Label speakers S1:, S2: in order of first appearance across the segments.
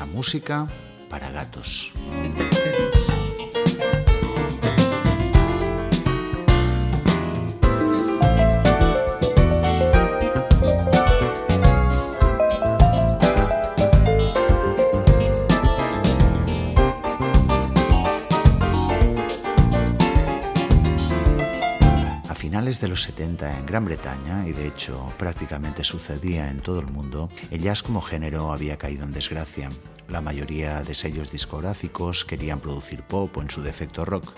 S1: Música para Gatos. Los 70 en Gran Bretaña, y de hecho prácticamente sucedía en todo el mundo, el jazz como género había caído en desgracia. La mayoría de sellos discográficos querían producir pop o en su defecto rock.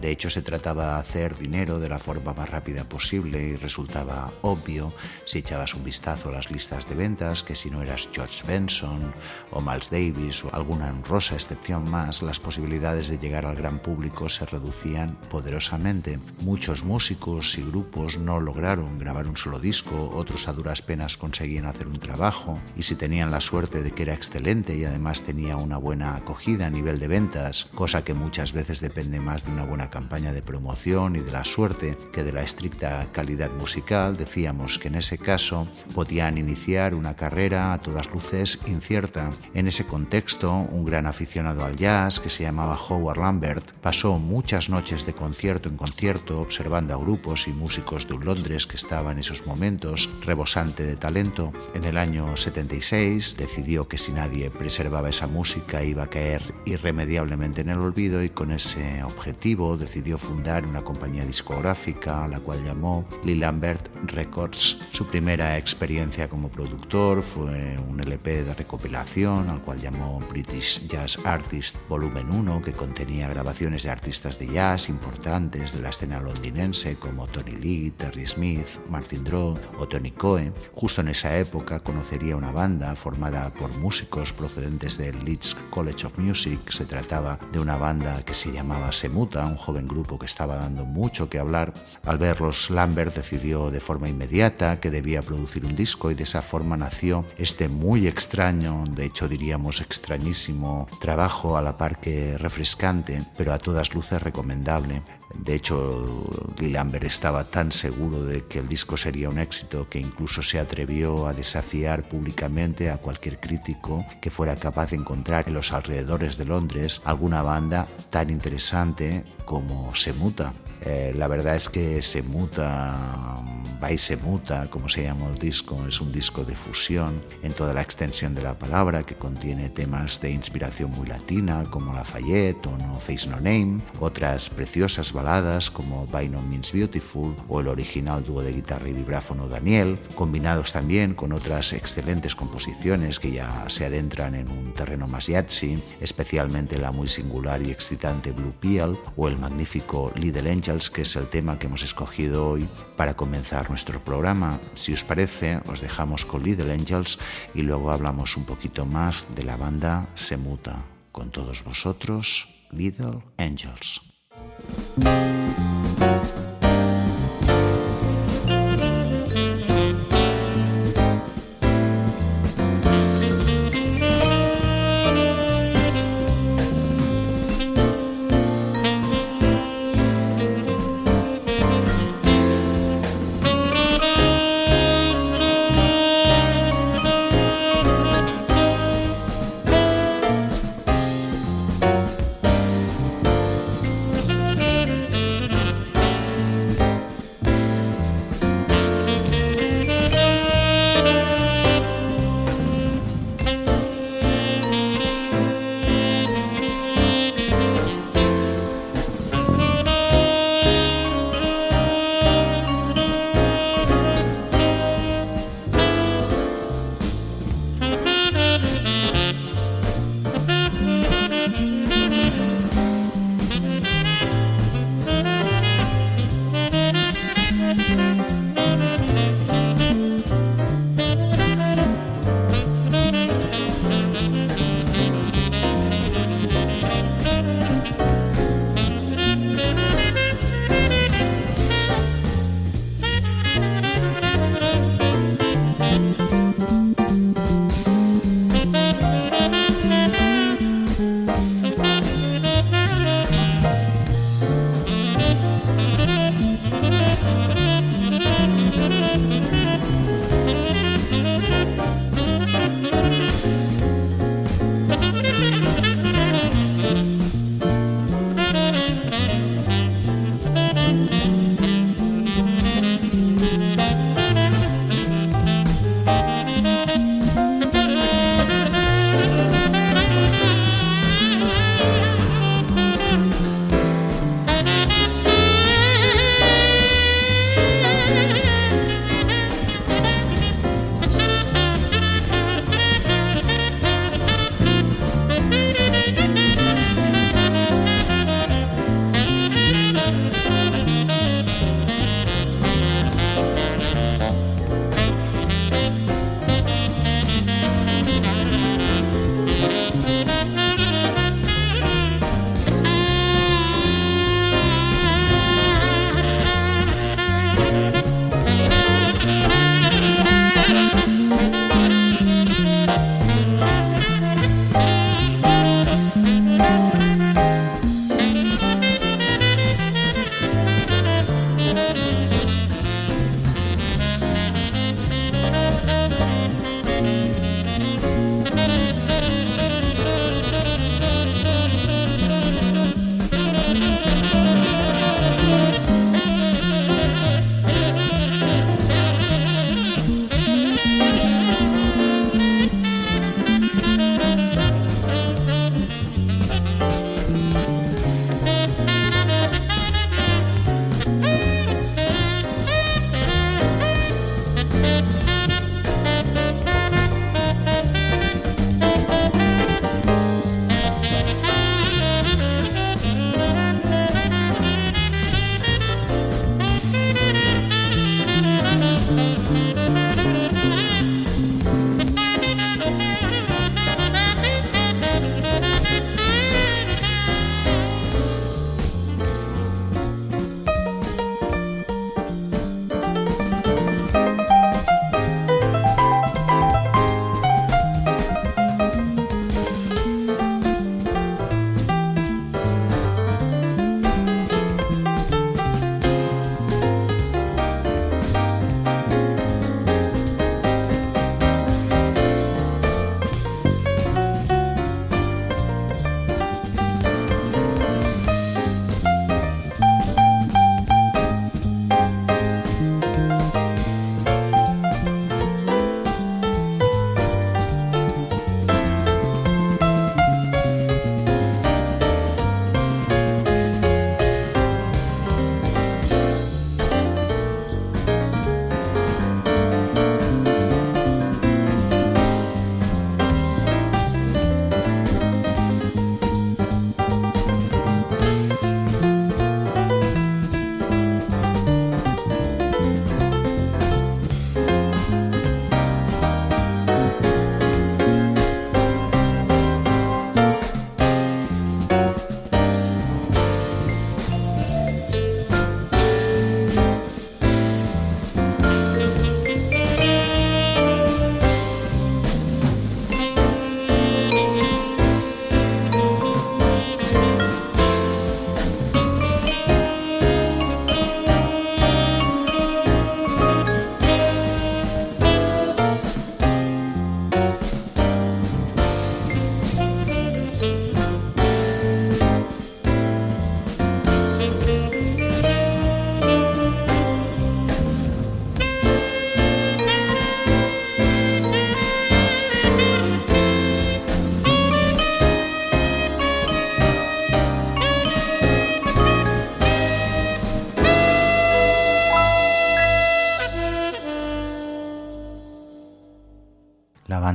S1: De hecho se trataba de hacer dinero de la forma más rápida posible y resultaba obvio si echabas un vistazo a las listas de ventas que si no eras George Benson o Miles Davis o alguna honrosa excepción más, las posibilidades de llegar al gran público se reducían poderosamente. Muchos músicos y grupos no lograron grabar un solo disco, otros a duras penas conseguían hacer un trabajo y si tenían la suerte de que era excelente y además tenía una buena acogida a nivel de ventas, cosa que muchas veces depende más de una buena campaña de promoción y de la suerte que de la estricta calidad musical, decíamos que en ese caso podían iniciar una carrera a todas luces incierta. En ese contexto, un gran aficionado al jazz que se llamaba Howard Lambert pasó muchas noches de concierto en concierto observando a grupos y músicos de Londres que estaba en esos momentos rebosante de talento. En el año 76 decidió que si nadie preservaba esa música iba a caer irremediablemente en el olvido y con ese objetivo decidió fundar una compañía discográfica la cual llamó Lee Lambert Records. Su primera experiencia como productor fue un LP de recopilación al cual llamó British Jazz Artist Volumen 1 que contenía grabaciones de artistas de jazz importantes de la escena londinense como Tony Lee, Terry Smith, Martin Draw o Tony Coe. Justo en esa época conocería una banda formada por músicos procedentes del Leeds College of Music. Se trataba de una banda que se llamaba Semuta, un joven grupo que estaba dando mucho que hablar. Al verlos, Lambert decidió de forma inmediata que debía producir un disco y de esa forma nació este muy extraño, de hecho diríamos extrañísimo, trabajo a la par que refrescante, pero a todas luces recomendable. De hecho, Lambert estaba tan seguro de que el disco sería un éxito que incluso se atrevió a desafiar públicamente a cualquier crítico que fuera capaz de encontrar en los alrededores de Londres alguna banda tan interesante como Semuta. Eh, la verdad es que Semuta, va y Semuta, como se llama el disco, es un disco de fusión en toda la extensión de la palabra que contiene temas de inspiración muy latina como Lafayette o No Face No Name, otras preciosas baladas como By No Means Beautiful o el original dúo de guitarra y vibráfono Daniel, combinados también con otras excelentes composiciones que ya se adentran en un terreno más yatzy, especialmente la muy singular y excitante Blue Peel o el magnífico Little Angels, que es el tema que hemos escogido hoy para comenzar nuestro programa. Si os parece, os dejamos con Little Angels y luego hablamos un poquito más de la banda Semuta. Con todos vosotros, Little Angels.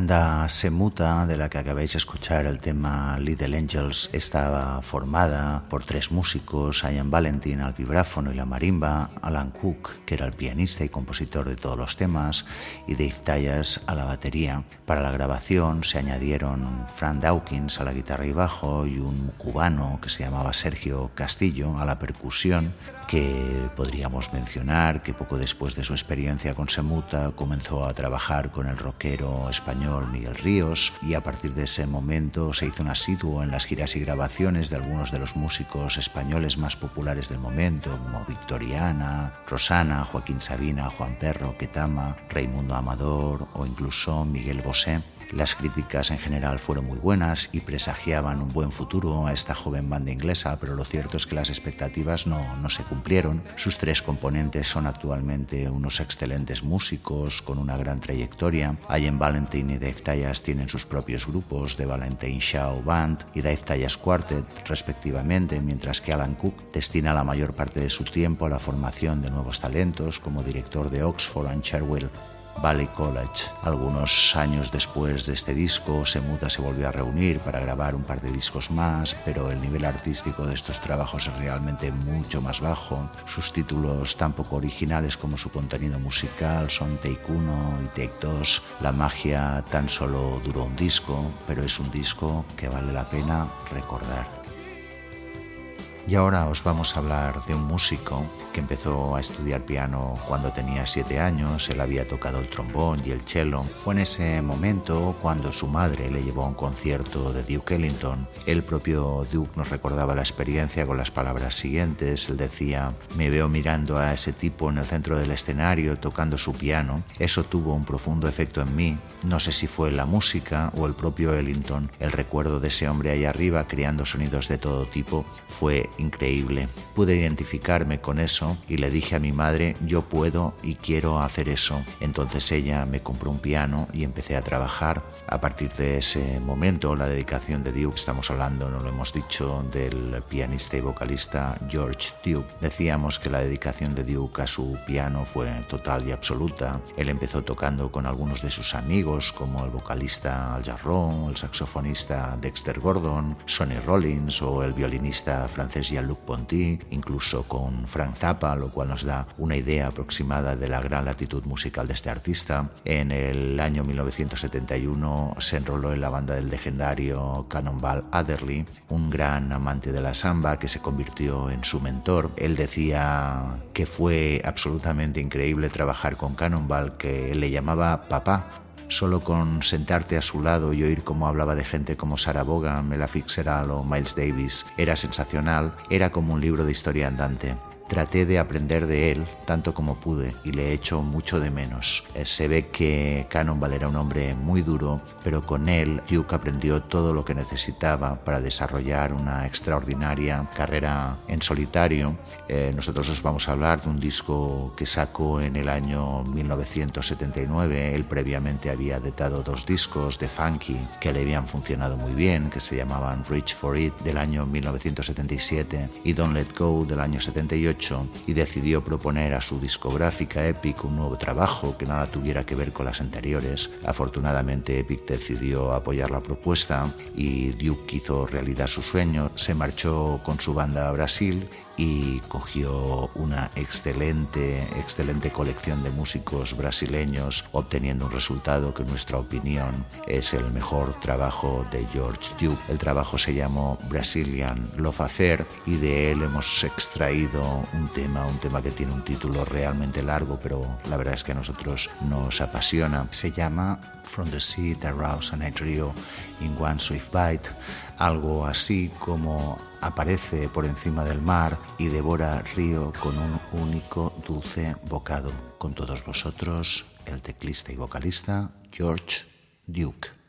S1: Banda Semuta, de la que acabáis de escuchar el tema Little Angels, estaba formada por tres músicos, Ian Valentin al vibráfono y la marimba, Alan Cook, que era el pianista y compositor de todos los temas, y Dave Tyers a la batería. Para la grabación se añadieron Frank Dawkins a la guitarra y bajo y un cubano que se llamaba Sergio Castillo a la percusión que podríamos mencionar que poco después de su experiencia con Semuta comenzó a trabajar con el rockero español Miguel Ríos y a partir de ese momento se hizo un asiduo en las giras y grabaciones de algunos de los músicos españoles más populares del momento como Victoriana, Rosana, Joaquín Sabina, Juan Perro, Ketama, Raimundo Amador o incluso Miguel Bosé. Las críticas en general fueron muy buenas y presagiaban un buen futuro a esta joven banda inglesa, pero lo cierto es que las expectativas no, se cumplieron. Sus tres componentes son actualmente unos excelentes músicos con una gran trayectoria. Ian Valentine y Dave Tallas tienen sus propios grupos, de Valentine Shaw Band y Dave Tallas Quartet, respectivamente, mientras que Alan Cook destina la mayor parte de su tiempo a la formación de nuevos talentos como director de Oxford and Cherwell Valley College. Algunos años después de este disco, Semuta se volvió a reunir para grabar un par de discos más, pero el nivel artístico de estos trabajos es realmente mucho más bajo. Sus títulos tan poco originales como su contenido musical son Take 1 y Take 2. La magia tan solo duró un disco, pero es un disco que vale la pena recordar. Y ahora os vamos a hablar de un músico que empezó a estudiar piano cuando tenía siete años, él había tocado el trombón y el cello. Fue en ese momento cuando su madre le llevó a un concierto de Duke Ellington. El propio Duke nos recordaba la experiencia con las palabras siguientes. Él decía, me veo mirando a ese tipo en el centro del escenario tocando su piano. Eso tuvo un profundo efecto en mí. No sé si fue la música o el propio Ellington. El recuerdo de ese hombre ahí arriba creando sonidos de todo tipo fue increíble. Pude identificarme con eso y le dije a mi madre, yo puedo y quiero hacer eso. Entonces ella me compró un piano y empecé a trabajar. A partir de ese momento, la dedicación de Duke, estamos hablando, no lo hemos dicho, del pianista y vocalista George Duke. Decíamos que la dedicación de Duke a su piano fue total y absoluta. Él empezó tocando con algunos de sus amigos, como el vocalista Al Jarron, el saxofonista Dexter Gordon, Sonny Rollins o el violinista francés Jean-Luc Ponty, incluso con Frank Zappa lo cual nos da una idea aproximada de la gran latitud musical de este artista. En el año 1971 se enroló en la banda del legendario Cannonball Adderley, un gran amante de la samba que se convirtió en su mentor. Él decía que fue absolutamente increíble trabajar con Cannonball, que le llamaba papá solo con sentarte a su lado y oír cómo hablaba de gente como Sarah Vaughan, Ella Fitzgerald o Miles Davis era sensacional, era como un libro de historia andante. Traté de aprender de él tanto como pude y le echo mucho de menos. Eh, se ve que Cannonball era un hombre muy duro, pero con él Duke aprendió todo lo que necesitaba para desarrollar una extraordinaria carrera en solitario. Eh, nosotros os vamos a hablar de un disco que sacó en el año 1979. Él previamente había editado dos discos de funky que le habían funcionado muy bien, que se llamaban Reach for It del año 1977 y Don't Let Go del año 78 y decidió proponer a su discográfica Epic un nuevo trabajo que nada tuviera que ver con las anteriores. Afortunadamente Epic decidió apoyar la propuesta y Duke hizo realidad su sueño, se marchó con su banda a Brasil y cogió una excelente, excelente colección de músicos brasileños, obteniendo un resultado que en nuestra opinión es el mejor trabajo de George Duke. El trabajo se llamó Brazilian Love Affair y de él hemos extraído un tema, un tema que tiene un título realmente largo, pero la verdad es que a nosotros nos apasiona. Se llama From the Sea that Rouse and I Drew in One Swift Bite, algo así como aparece por encima del mar y devora río con un único dulce bocado. Con todos vosotros, el teclista y vocalista George Duke.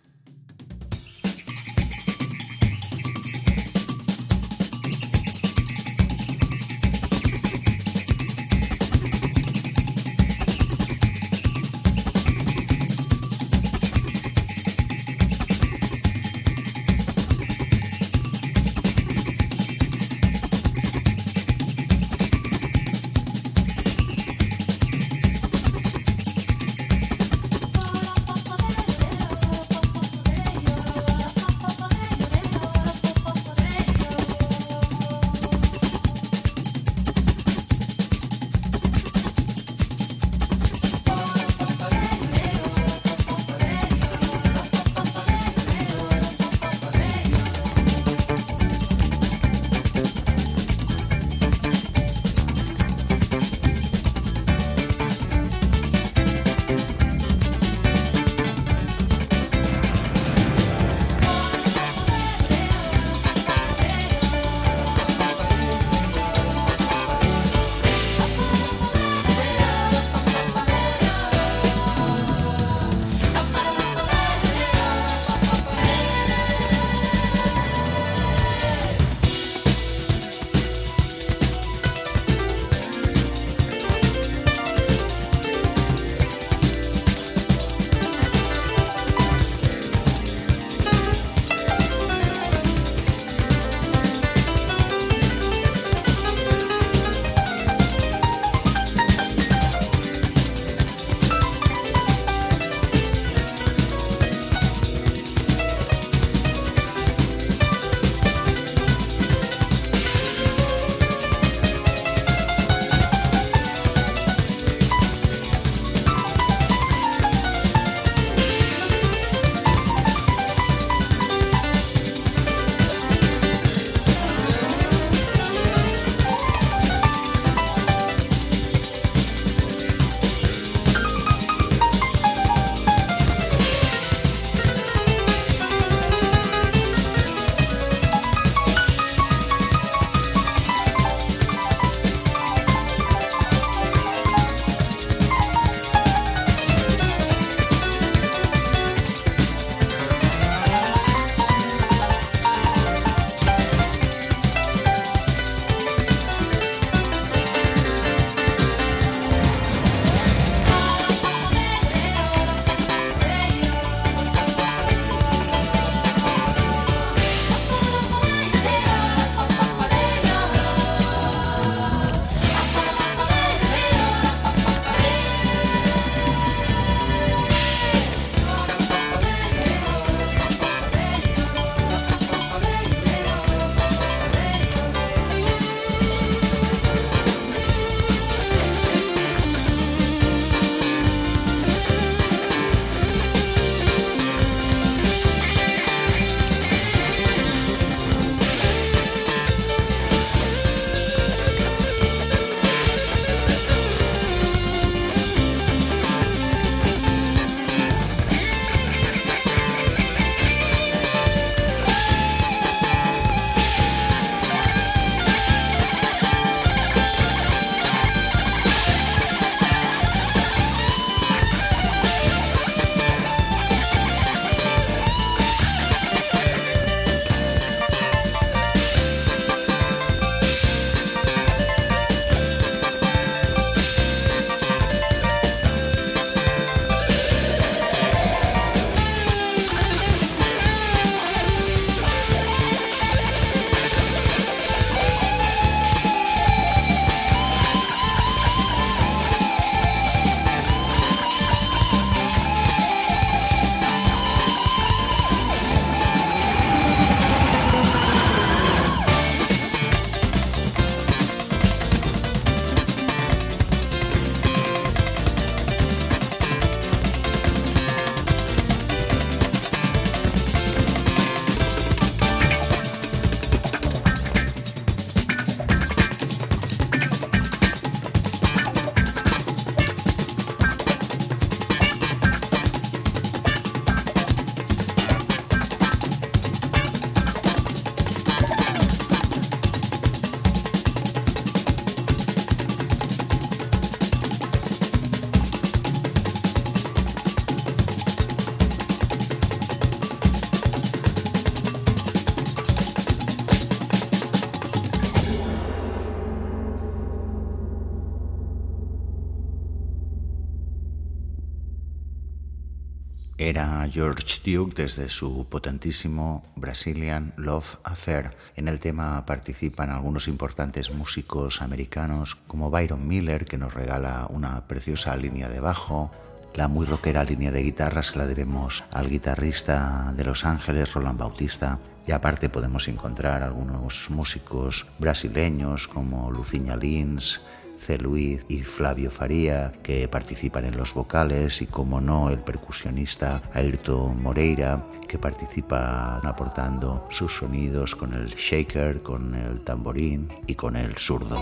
S1: George Duke desde su potentísimo Brazilian Love Affair. En el tema participan algunos importantes músicos americanos como Byron Miller, que nos regala una preciosa línea de bajo, la muy rockera línea de guitarra se la debemos al guitarrista de Los Ángeles, Roland Bautista, y aparte podemos encontrar algunos músicos brasileños como Lucinha Lins, C. Luis y Flavio Faría, que participan en los vocales, y como no, el percusionista Ayrton Moreira, que participa aportando sus sonidos con el shaker, con el tamborín y con el zurdo.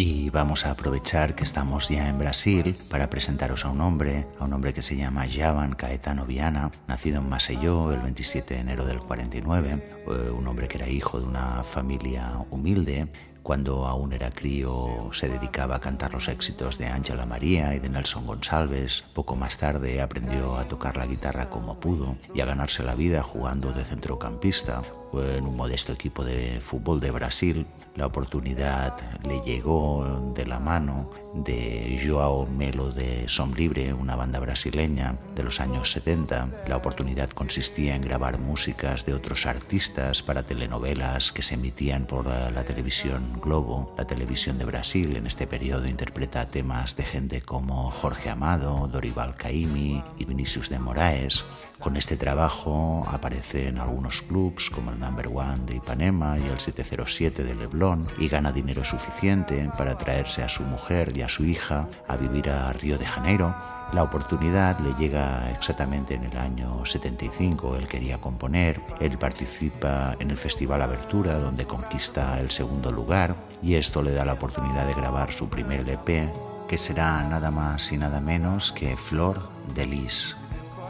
S1: Y vamos a aprovechar que estamos ya en Brasil para presentaros a un hombre, a un hombre que se llama Javan Caetano Viana, nacido en Maceió el 27 de enero del 49, eh, un hombre que era hijo de una familia humilde, cuando aún era crío se dedicaba a cantar los éxitos de Ángela María y de Nelson González. Poco más tarde aprendió a tocar la guitarra como pudo y a ganarse la vida jugando de centrocampista en un modesto equipo de fútbol de Brasil la oportunidad le llegó de la mano de Joao Melo de Som Libre, una banda brasileña de los años 70. La oportunidad consistía en grabar músicas de otros artistas para telenovelas que se emitían por la televisión Globo, la televisión de Brasil. En este periodo interpreta temas de gente como Jorge Amado, Dorival Caymmi y Vinicius de Moraes. Con este trabajo aparece en algunos clubs como el Number One de Ipanema y el 707 de Leblon y gana dinero suficiente para traerse a su mujer y a su hija a vivir a Río de Janeiro. La oportunidad le llega exactamente en el año 75, él quería componer, él participa en el Festival Abertura donde conquista el segundo lugar y esto le da la oportunidad de grabar su primer LP que será nada más y nada menos que Flor de Lis.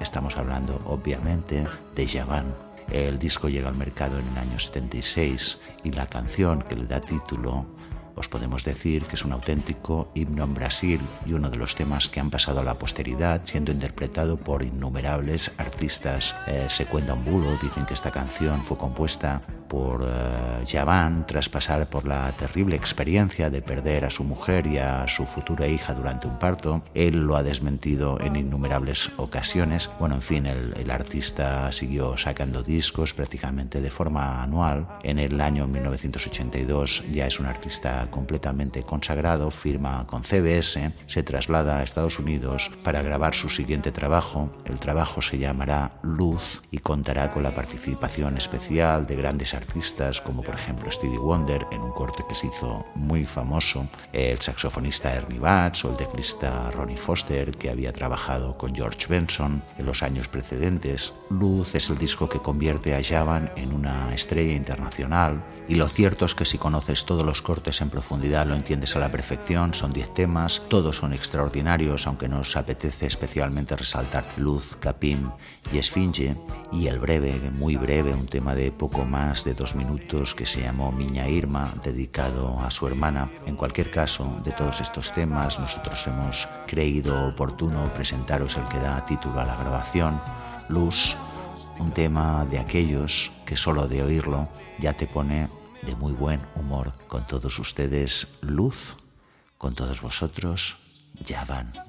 S1: Estamos hablando obviamente de Javan. El disco llega al mercado en el año 76 y la canción que le da título os podemos decir que es un auténtico himno en Brasil y uno de los temas que han pasado a la posteridad, siendo interpretado por innumerables artistas. Eh, se cuenta un bulo, dicen que esta canción fue compuesta por eh, Javan tras pasar por la terrible experiencia de perder a su mujer y a su futura hija durante un parto. Él lo ha desmentido en innumerables ocasiones. Bueno, en fin, el, el artista siguió sacando discos prácticamente de forma anual. En el año 1982 ya es un artista completamente consagrado, firma con CBS, se traslada a Estados Unidos para grabar su siguiente trabajo. El trabajo se llamará Luz y contará con la participación especial de grandes artistas como por ejemplo Stevie Wonder en un corte que se hizo muy famoso, el saxofonista Ernie Batts o el teclista Ronnie Foster que había trabajado con George Benson en los años precedentes. Luz es el disco que convierte a Javan en una estrella internacional y lo cierto es que si conoces todos los cortes en profundidad lo entiendes a la perfección, son 10 temas, todos son extraordinarios, aunque nos apetece especialmente resaltar Luz, Capim y Esfinge, y el breve, muy breve, un tema de poco más de dos minutos que se llamó Miña Irma, dedicado a su hermana. En cualquier caso, de todos estos temas, nosotros hemos creído oportuno presentaros el que da título a la grabación, Luz, un tema de aquellos que solo de oírlo ya te pone de muy buen humor. Con todos ustedes, luz. Con todos vosotros, ya van.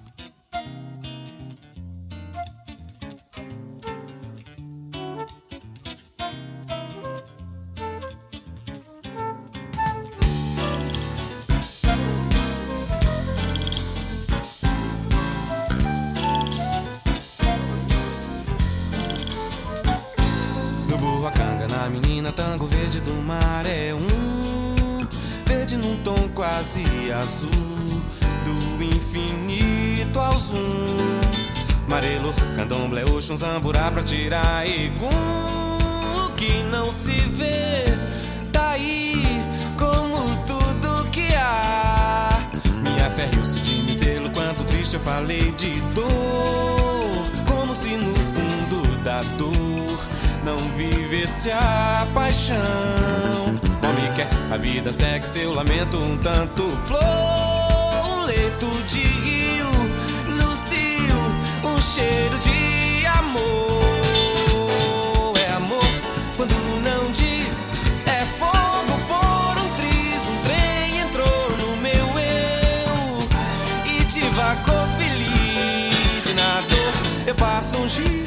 S2: Oxum, zamburá pra tirar egum. O que não se vê, tá aí como tudo que há. Minha fé riu-se de mim pelo quanto triste eu falei de dor, como se no fundo da dor não vivesse a paixão. Homem quer, a vida segue seu lamento um tanto flor, um leito de rio, no cio, um cheiro de she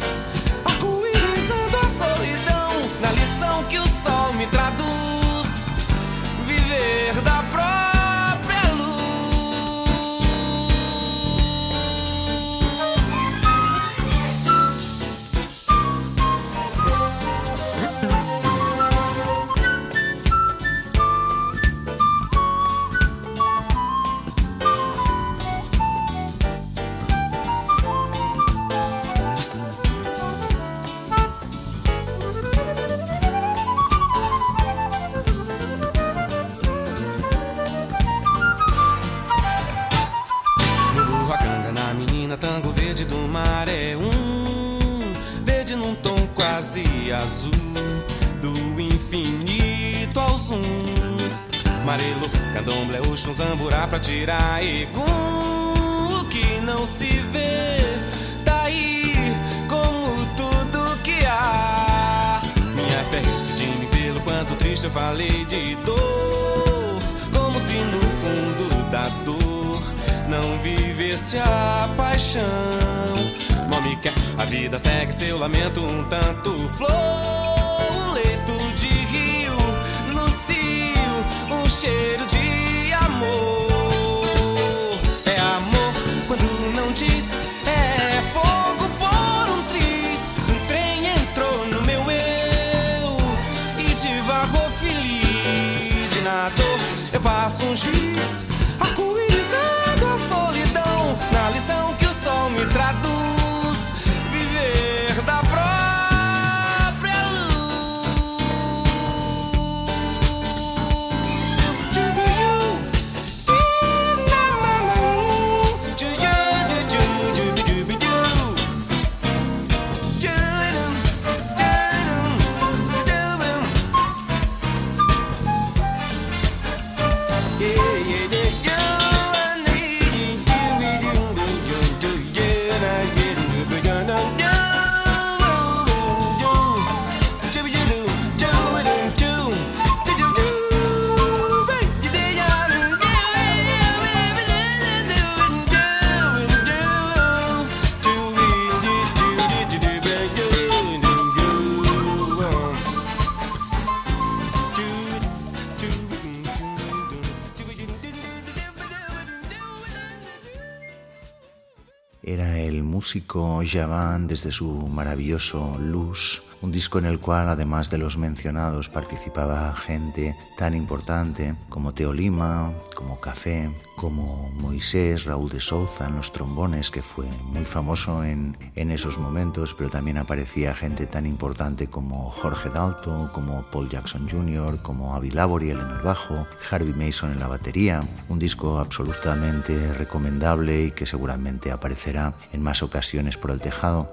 S2: zoom. Marelo, candomblé, oxum, zamburá pra tirar egum. O que não se vê, tá aí como tudo que há. Minha fé decidindo pelo quanto triste eu falei de dor, como se no fundo da dor não vivesse a paixão. Nome quer, a vida segue seu lamento um tanto flor, cheiro de amor. É amor quando não diz, é fogo por um triz. Um trem entrou no meu eu e divagou feliz. E na dor eu passo um giz, arco-írisado
S1: Era músico Javan desde su maravilloso Luz, un disco en el cual además de los mencionados participaba gente tan importante como Teo Lima, como Café, como Moisés, Raúl de Souza en los trombones, que fue muy famoso en, en esos momentos, pero también aparecía gente tan importante como Jorge Dalto, como Paul Jackson Jr., como Avi Laboriel en el bajo, Harvey Mason en la batería, un disco absolutamente recomendable y que seguramente aparecerá en más ocasiones por el tejado.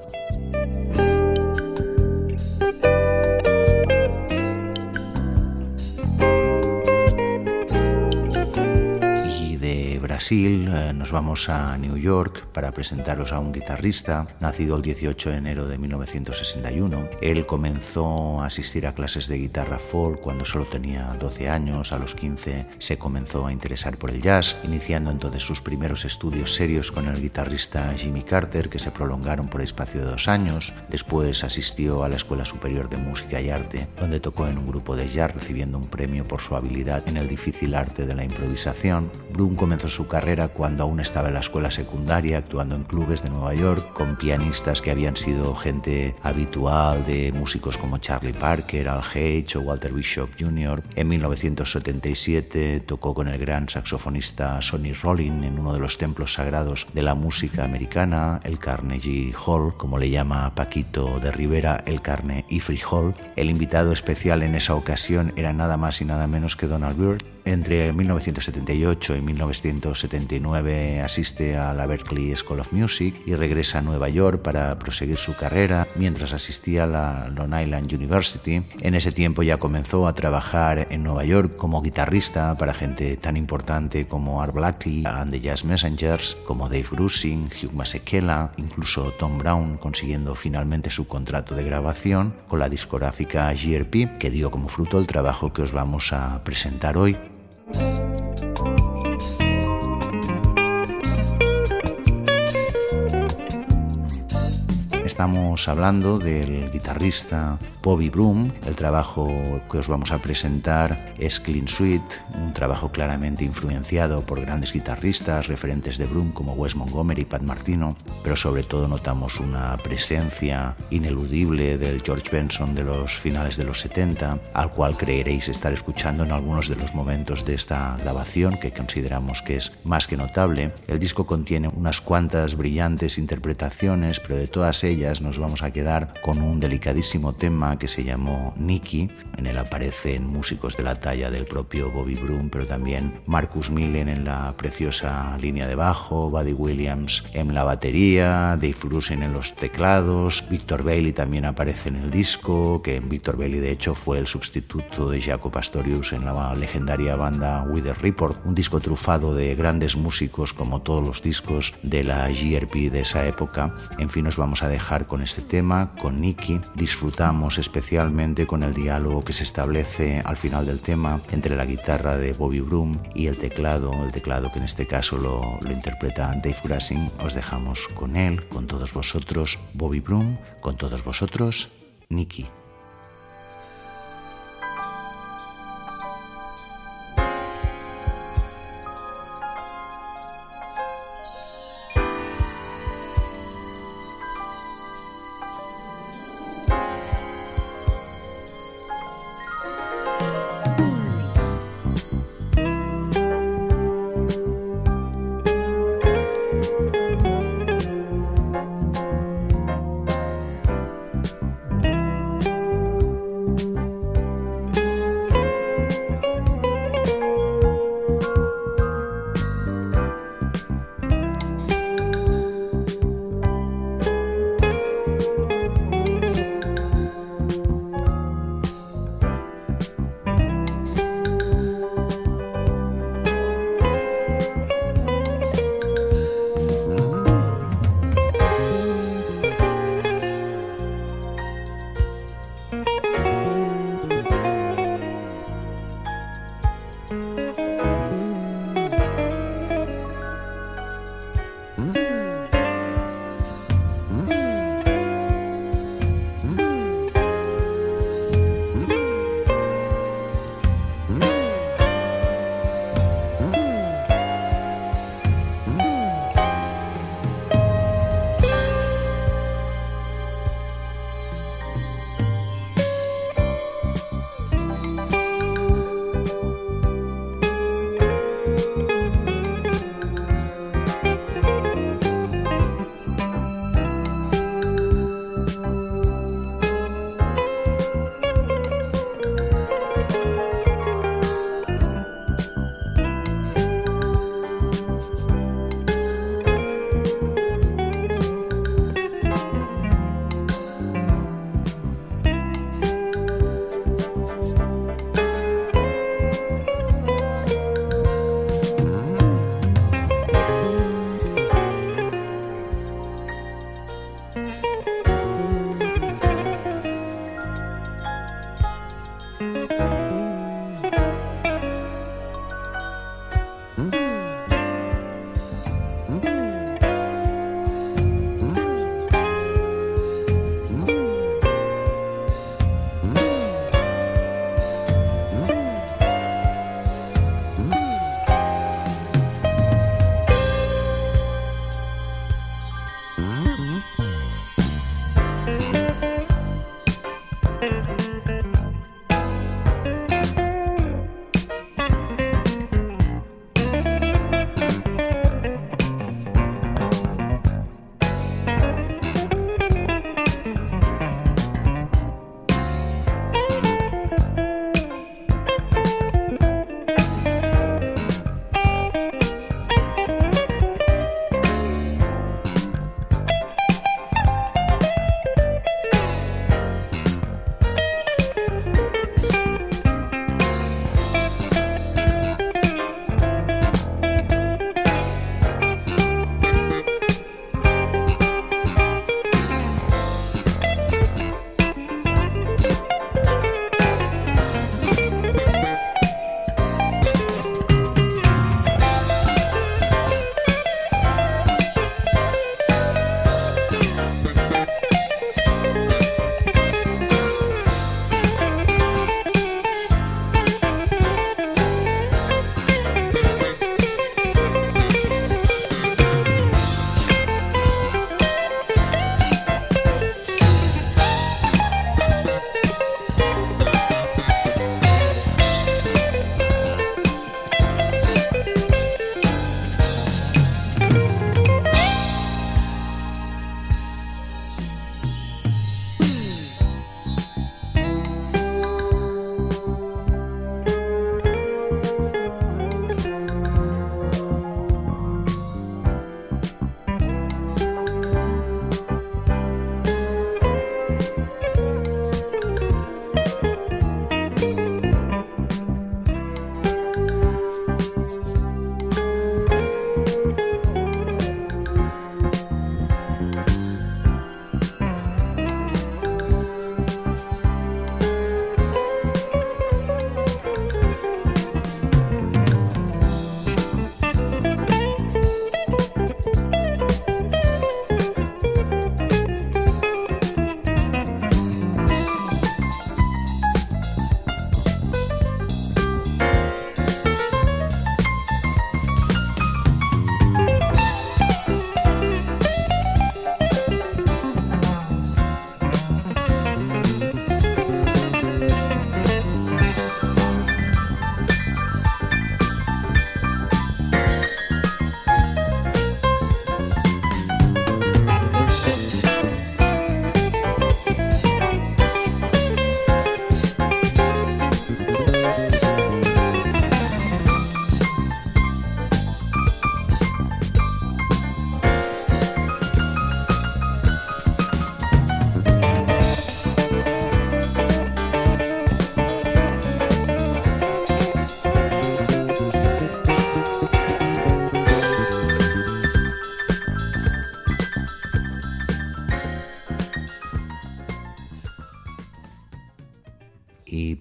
S1: Brasil eh, nos vamos a New York para presentaros a un guitarrista nacido el 18 de enero de 1961. Él comenzó a asistir a clases de guitarra folk cuando solo tenía 12 años. A los 15 se comenzó a interesar por el jazz, iniciando entonces sus primeros estudios serios con el guitarrista Jimmy Carter, que se prolongaron por espacio de dos años. Después asistió a la Escuela Superior de Música y Arte, donde tocó en un grupo de jazz recibiendo un premio por su habilidad en el difícil arte de la improvisación. Bloom comenzó su carrera cuando aún estaba en la escuela secundaria, actuando en clubes de Nueva York con pianistas que habían sido gente habitual de músicos como Charlie Parker, Al H. o Walter Bishop Jr. En 1977 tocó con el gran saxofonista Sonny Rollin en uno de los templos sagrados de la música americana, el Carnegie Hall, como le llama Paquito de Rivera, el Carnegie Hall. El invitado especial en esa ocasión era nada más y nada menos que Donald Byrd. Entre 1978 y 1979 asiste a la Berklee School of Music y regresa a Nueva York para proseguir su carrera mientras asistía a la Long Island University. En ese tiempo ya comenzó a trabajar en Nueva York como guitarrista para gente tan importante como Art Blakey and the Jazz Messengers, como Dave Grusin, Hugh Masekela, incluso Tom Brown, consiguiendo finalmente su contrato de grabación con la discográfica GRP, que dio como fruto el trabajo que os vamos a presentar hoy. Estamos hablando del guitarrista Bobby Broom. El trabajo que os vamos a presentar es Clean Suite, un trabajo claramente influenciado por grandes guitarristas referentes de Broom como Wes Montgomery y Pat Martino, pero sobre todo notamos una presencia ineludible del George Benson de los finales de los 70, al cual creeréis estar escuchando en algunos de los momentos de esta grabación que consideramos que es más que notable. El disco contiene unas cuantas brillantes interpretaciones, pero de todas ellas nos vamos a quedar con un delicadísimo tema que se llamó Nicky. En él aparecen músicos de la talla del propio Bobby Broom, pero también Marcus Millen en la preciosa línea de bajo, Buddy Williams en la batería, Dave Rusin en los teclados, Victor Bailey también aparece en el disco, que Victor Bailey de hecho fue el sustituto de Jaco Pastorius en la legendaria banda Wither Report, un disco trufado de grandes músicos como todos los discos de la GRP de esa época. En fin, nos vamos a dejar con este tema, con Nicky. Disfrutamos especialmente con el diálogo que se establece al final del tema entre la guitarra de Bobby Broom y el teclado, el teclado que en este caso lo, interpreta Dave Grassin. Os dejamos con él, con todos vosotros, Bobby Broom, con todos vosotros, Nicky.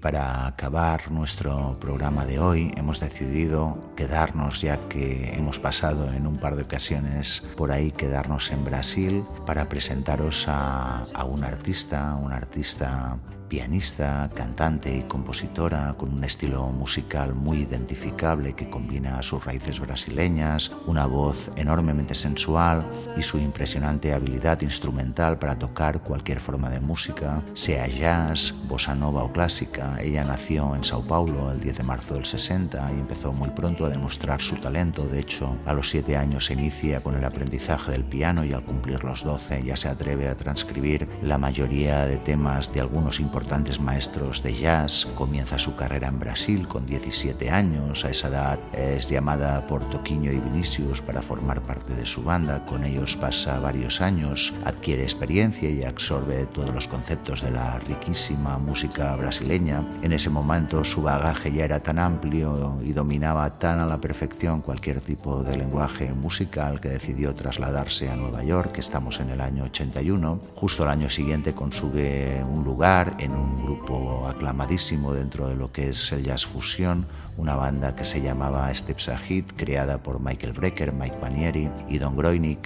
S1: Para acabar nuestro programa de hoy hemos decidido quedarnos, ya que hemos pasado en un par de ocasiones por ahí, quedarnos en Brasil para presentaros a, un artista, un artista pianista, cantante y compositora con un estilo musical muy identificable que combina sus raíces brasileñas, una voz enormemente sensual y su impresionante habilidad instrumental para tocar cualquier forma de música, sea jazz, bossa nova o clásica. Ella nació en Sao Paulo el 10 de marzo del 60 y empezó muy pronto a demostrar su talento. De hecho, a los 7 años se inicia con el aprendizaje del piano y al cumplir los 12 ya se atreve a transcribir la mayoría de temas de algunos importantes importantes maestros de jazz. Comienza su carrera en Brasil con 17 años. A esa edad es llamada por Toquinho y Vinicius para formar parte de su banda. Con ellos pasa varios años, adquiere experiencia y absorbe todos los conceptos de la riquísima música brasileña. En ese momento su bagaje ya era tan amplio y dominaba tan a la perfección cualquier tipo de lenguaje musical que decidió trasladarse a Nueva York. Estamos en el año 81. Justo al año siguiente consigue un lugar en un grupo aclamadísimo dentro de lo que es el jazz fusión, una banda que se llamaba Steps Ahead, creada por Michael Brecker, Mike Panieri y Don Groening.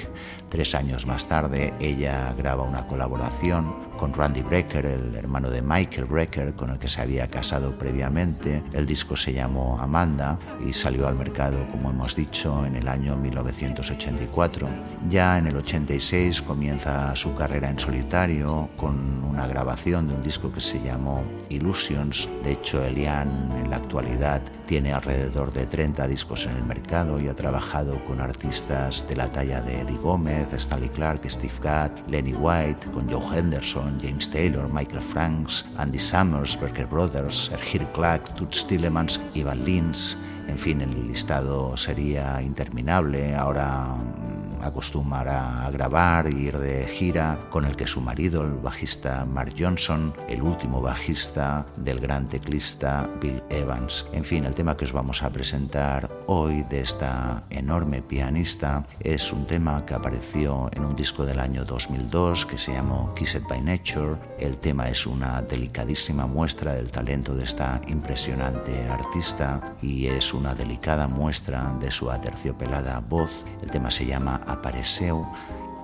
S1: Tres años más tarde, ella graba una colaboración con Randy Brecker, el hermano de Michael Brecker, con el que se había casado previamente. El disco se llamó Amanda y salió al mercado, como hemos dicho, en el año 1984. Ya en el 86 comienza su carrera en solitario con una grabación de un disco que se llamó Illusions. De hecho, Elian en la actualidad tiene alrededor de 30 discos en el mercado y ha trabajado con artistas de la talla de Eddie Gómez, Stanley Clark, Steve Gadd, Lenny White, con Joe Henderson, James Taylor, Michael Franks, Andy Summers, Berker Brothers, Erhir Clark, Toots Tillemans, Ivan Lins. En fin, el listado sería interminable. Ahora acostumbra a grabar e ir de gira con el que su marido, el bajista Mark Johnson, el último bajista del gran teclista Bill Evans. En fin, el tema que os vamos a presentar hoy de esta enorme pianista es un tema que apareció en un disco del año 2002 que se llamó Kissed by Nature. El tema es una delicadísima muestra del talento de esta impresionante artista y es una delicada muestra de su aterciopelada voz. El tema se llama Apareceu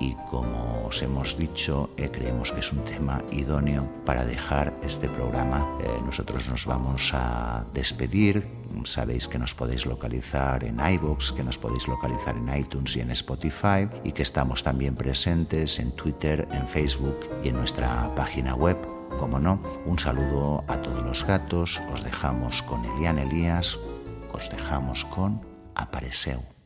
S1: y como os hemos dicho, eh, creemos que es un tema idóneo para dejar este programa. Eh, nosotros nos vamos a despedir. Sabéis que nos podéis localizar en iBox, que nos podéis localizar en iTunes y en Spotify y que estamos también presentes en Twitter, en Facebook y en nuestra página web. Como no, un saludo a todos los gatos. Os dejamos con Elian Elías. Os dejamos con Apareceu.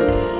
S3: us.